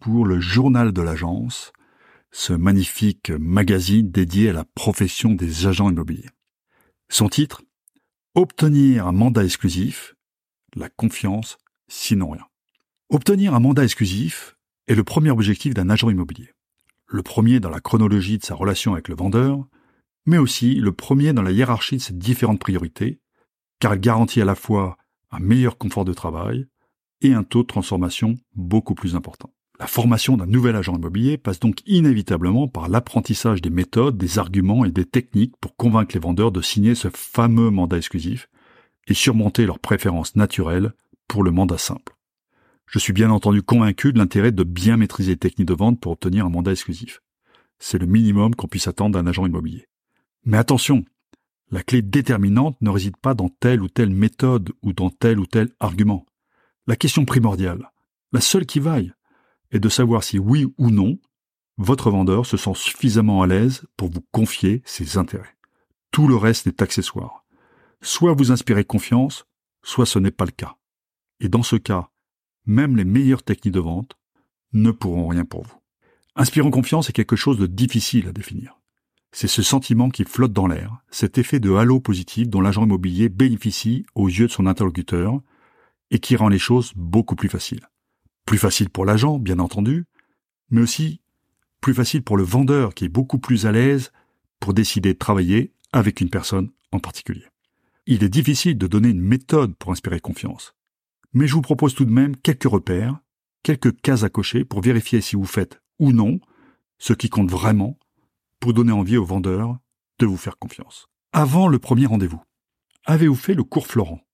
pour le journal de l'agence, ce magnifique magazine dédié à la profession des agents immobiliers. Son titre Obtenir un mandat exclusif, la confiance, sinon rien. Obtenir un mandat exclusif est le premier objectif d'un agent immobilier. Le premier dans la chronologie de sa relation avec le vendeur, mais aussi le premier dans la hiérarchie de ses différentes priorités, car elle garantit à la fois un meilleur confort de travail et un taux de transformation beaucoup plus important. La formation d'un nouvel agent immobilier passe donc inévitablement par l'apprentissage des méthodes, des arguments et des techniques pour convaincre les vendeurs de signer ce fameux mandat exclusif et surmonter leurs préférences naturelles pour le mandat simple. Je suis bien entendu convaincu de l'intérêt de bien maîtriser les techniques de vente pour obtenir un mandat exclusif. C'est le minimum qu'on puisse attendre d'un agent immobilier. Mais attention, la clé déterminante ne réside pas dans telle ou telle méthode ou dans tel ou tel argument. La question primordiale, la seule qui vaille, est de savoir si oui ou non votre vendeur se sent suffisamment à l'aise pour vous confier ses intérêts. Tout le reste est accessoire. Soit vous inspirez confiance, soit ce n'est pas le cas. Et dans ce cas, même les meilleures techniques de vente ne pourront rien pour vous. Inspirant confiance est quelque chose de difficile à définir. C'est ce sentiment qui flotte dans l'air, cet effet de halo positif dont l'agent immobilier bénéficie aux yeux de son interlocuteur et qui rend les choses beaucoup plus faciles. Plus facile pour l'agent, bien entendu, mais aussi plus facile pour le vendeur qui est beaucoup plus à l'aise pour décider de travailler avec une personne en particulier. Il est difficile de donner une méthode pour inspirer confiance, mais je vous propose tout de même quelques repères, quelques cases à cocher pour vérifier si vous faites ou non ce qui compte vraiment pour donner envie au vendeur de vous faire confiance. Avant le premier rendez-vous, avez-vous fait le cours Florent?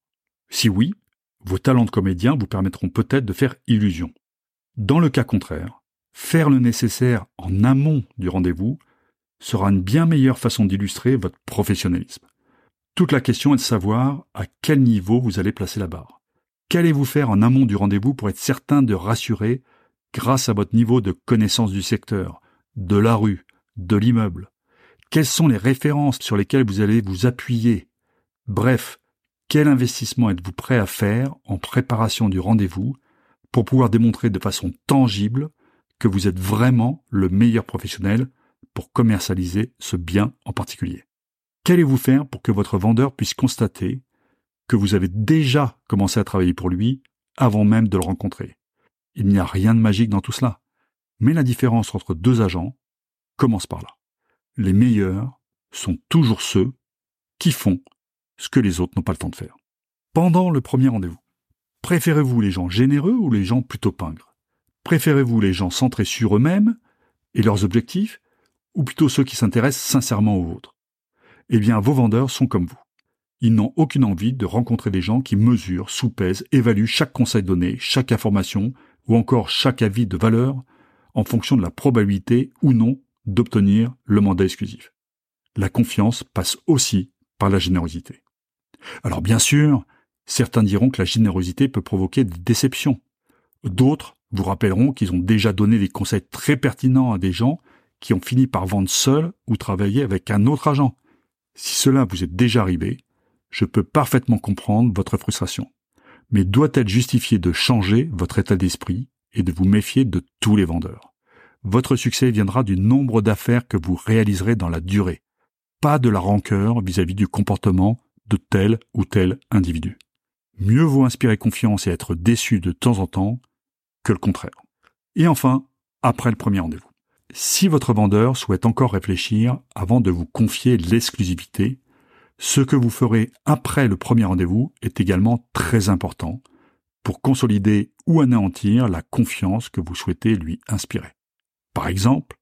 Si oui, vos talents de comédien vous permettront peut-être de faire illusion. Dans le cas contraire, faire le nécessaire en amont du rendez-vous sera une bien meilleure façon d'illustrer votre professionnalisme. Toute la question est de savoir à quel niveau vous allez placer la barre. Qu'allez-vous faire en amont du rendez-vous pour être certain de rassurer grâce à votre niveau de connaissance du secteur, de la rue, de l'immeuble? Quelles sont les références sur lesquelles vous allez vous appuyer? Bref, quel investissement êtes-vous prêt à faire en préparation du rendez-vous pour pouvoir démontrer de façon tangible que vous êtes vraiment le meilleur professionnel pour commercialiser ce bien en particulier? Qu'allez-vous faire pour que votre vendeur puisse constater que vous avez déjà commencé à travailler pour lui avant même de le rencontrer? Il n'y a rien de magique dans tout cela. Mais la différence entre deux agents commence par là. Les meilleurs sont toujours ceux qui font ce que les autres n'ont pas le temps de faire. Pendant le premier rendez-vous, préférez-vous les gens généreux ou les gens plutôt pingres? Préférez-vous les gens centrés sur eux-mêmes et leurs objectifs, ou plutôt ceux qui s'intéressent sincèrement aux vôtres? Eh bien, vos vendeurs sont comme vous. Ils n'ont aucune envie de rencontrer des gens qui mesurent, soupèsent, évaluent chaque conseil donné, chaque information ou encore chaque avis de valeur en fonction de la probabilité ou non d'obtenir le mandat exclusif. La confiance passe aussi par la générosité. Alors bien sûr, certains diront que la générosité peut provoquer des déceptions. D'autres vous rappelleront qu'ils ont déjà donné des conseils très pertinents à des gens qui ont fini par vendre seuls ou travailler avec un autre agent. Si cela vous est déjà arrivé, je peux parfaitement comprendre votre frustration. Mais doit-elle justifier de changer votre état d'esprit et de vous méfier de tous les vendeurs? Votre succès viendra du nombre d'affaires que vous réaliserez dans la durée, pas de la rancœur vis-à-vis -vis du comportement de tel ou tel individu. Mieux vaut inspirer confiance et être déçu de temps en temps que le contraire. Et enfin, après le premier rendez-vous. Si votre vendeur souhaite encore réfléchir avant de vous confier l'exclusivité, ce que vous ferez après le premier rendez-vous est également très important pour consolider ou anéantir la confiance que vous souhaitez lui inspirer. Par exemple,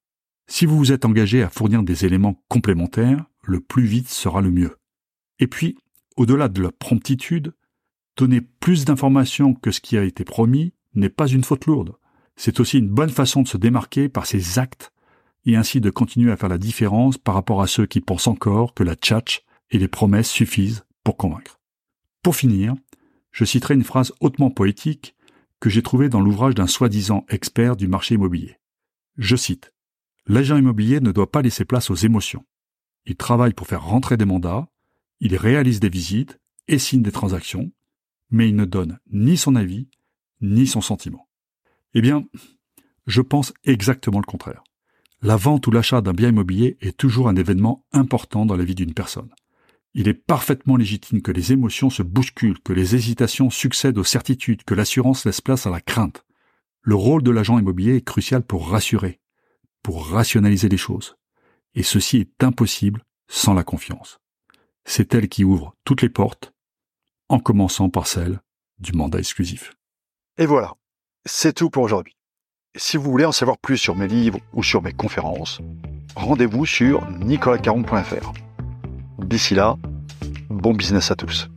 si vous vous êtes engagé à fournir des éléments complémentaires, le plus vite sera le mieux. Et puis, au-delà de la promptitude, donner plus d'informations que ce qui a été promis n'est pas une faute lourde. c'est aussi une bonne façon de se démarquer par ses actes et ainsi de continuer à faire la différence par rapport à ceux qui pensent encore que la tchatch et les promesses suffisent pour convaincre. Pour finir, je citerai une phrase hautement poétique que j'ai trouvée dans l'ouvrage d'un soi-disant expert du marché immobilier. Je cite L'agent immobilier ne doit pas laisser place aux émotions. Il travaille pour faire rentrer des mandats, il réalise des visites et signe des transactions, mais il ne donne ni son avis, ni son sentiment. Eh bien, je pense exactement le contraire. La vente ou l'achat d'un bien immobilier est toujours un événement important dans la vie d'une personne. Il est parfaitement légitime que les émotions se bousculent, que les hésitations succèdent aux certitudes, que l'assurance laisse place à la crainte. Le rôle de l'agent immobilier est crucial pour rassurer, pour rationaliser les choses. Et ceci est impossible sans la confiance. C'est elle qui ouvre toutes les portes, en commençant par celle du mandat exclusif. Et voilà, c'est tout pour aujourd'hui. Si vous voulez en savoir plus sur mes livres ou sur mes conférences, rendez-vous sur nicolascaron.fr. D'ici là, bon business à tous.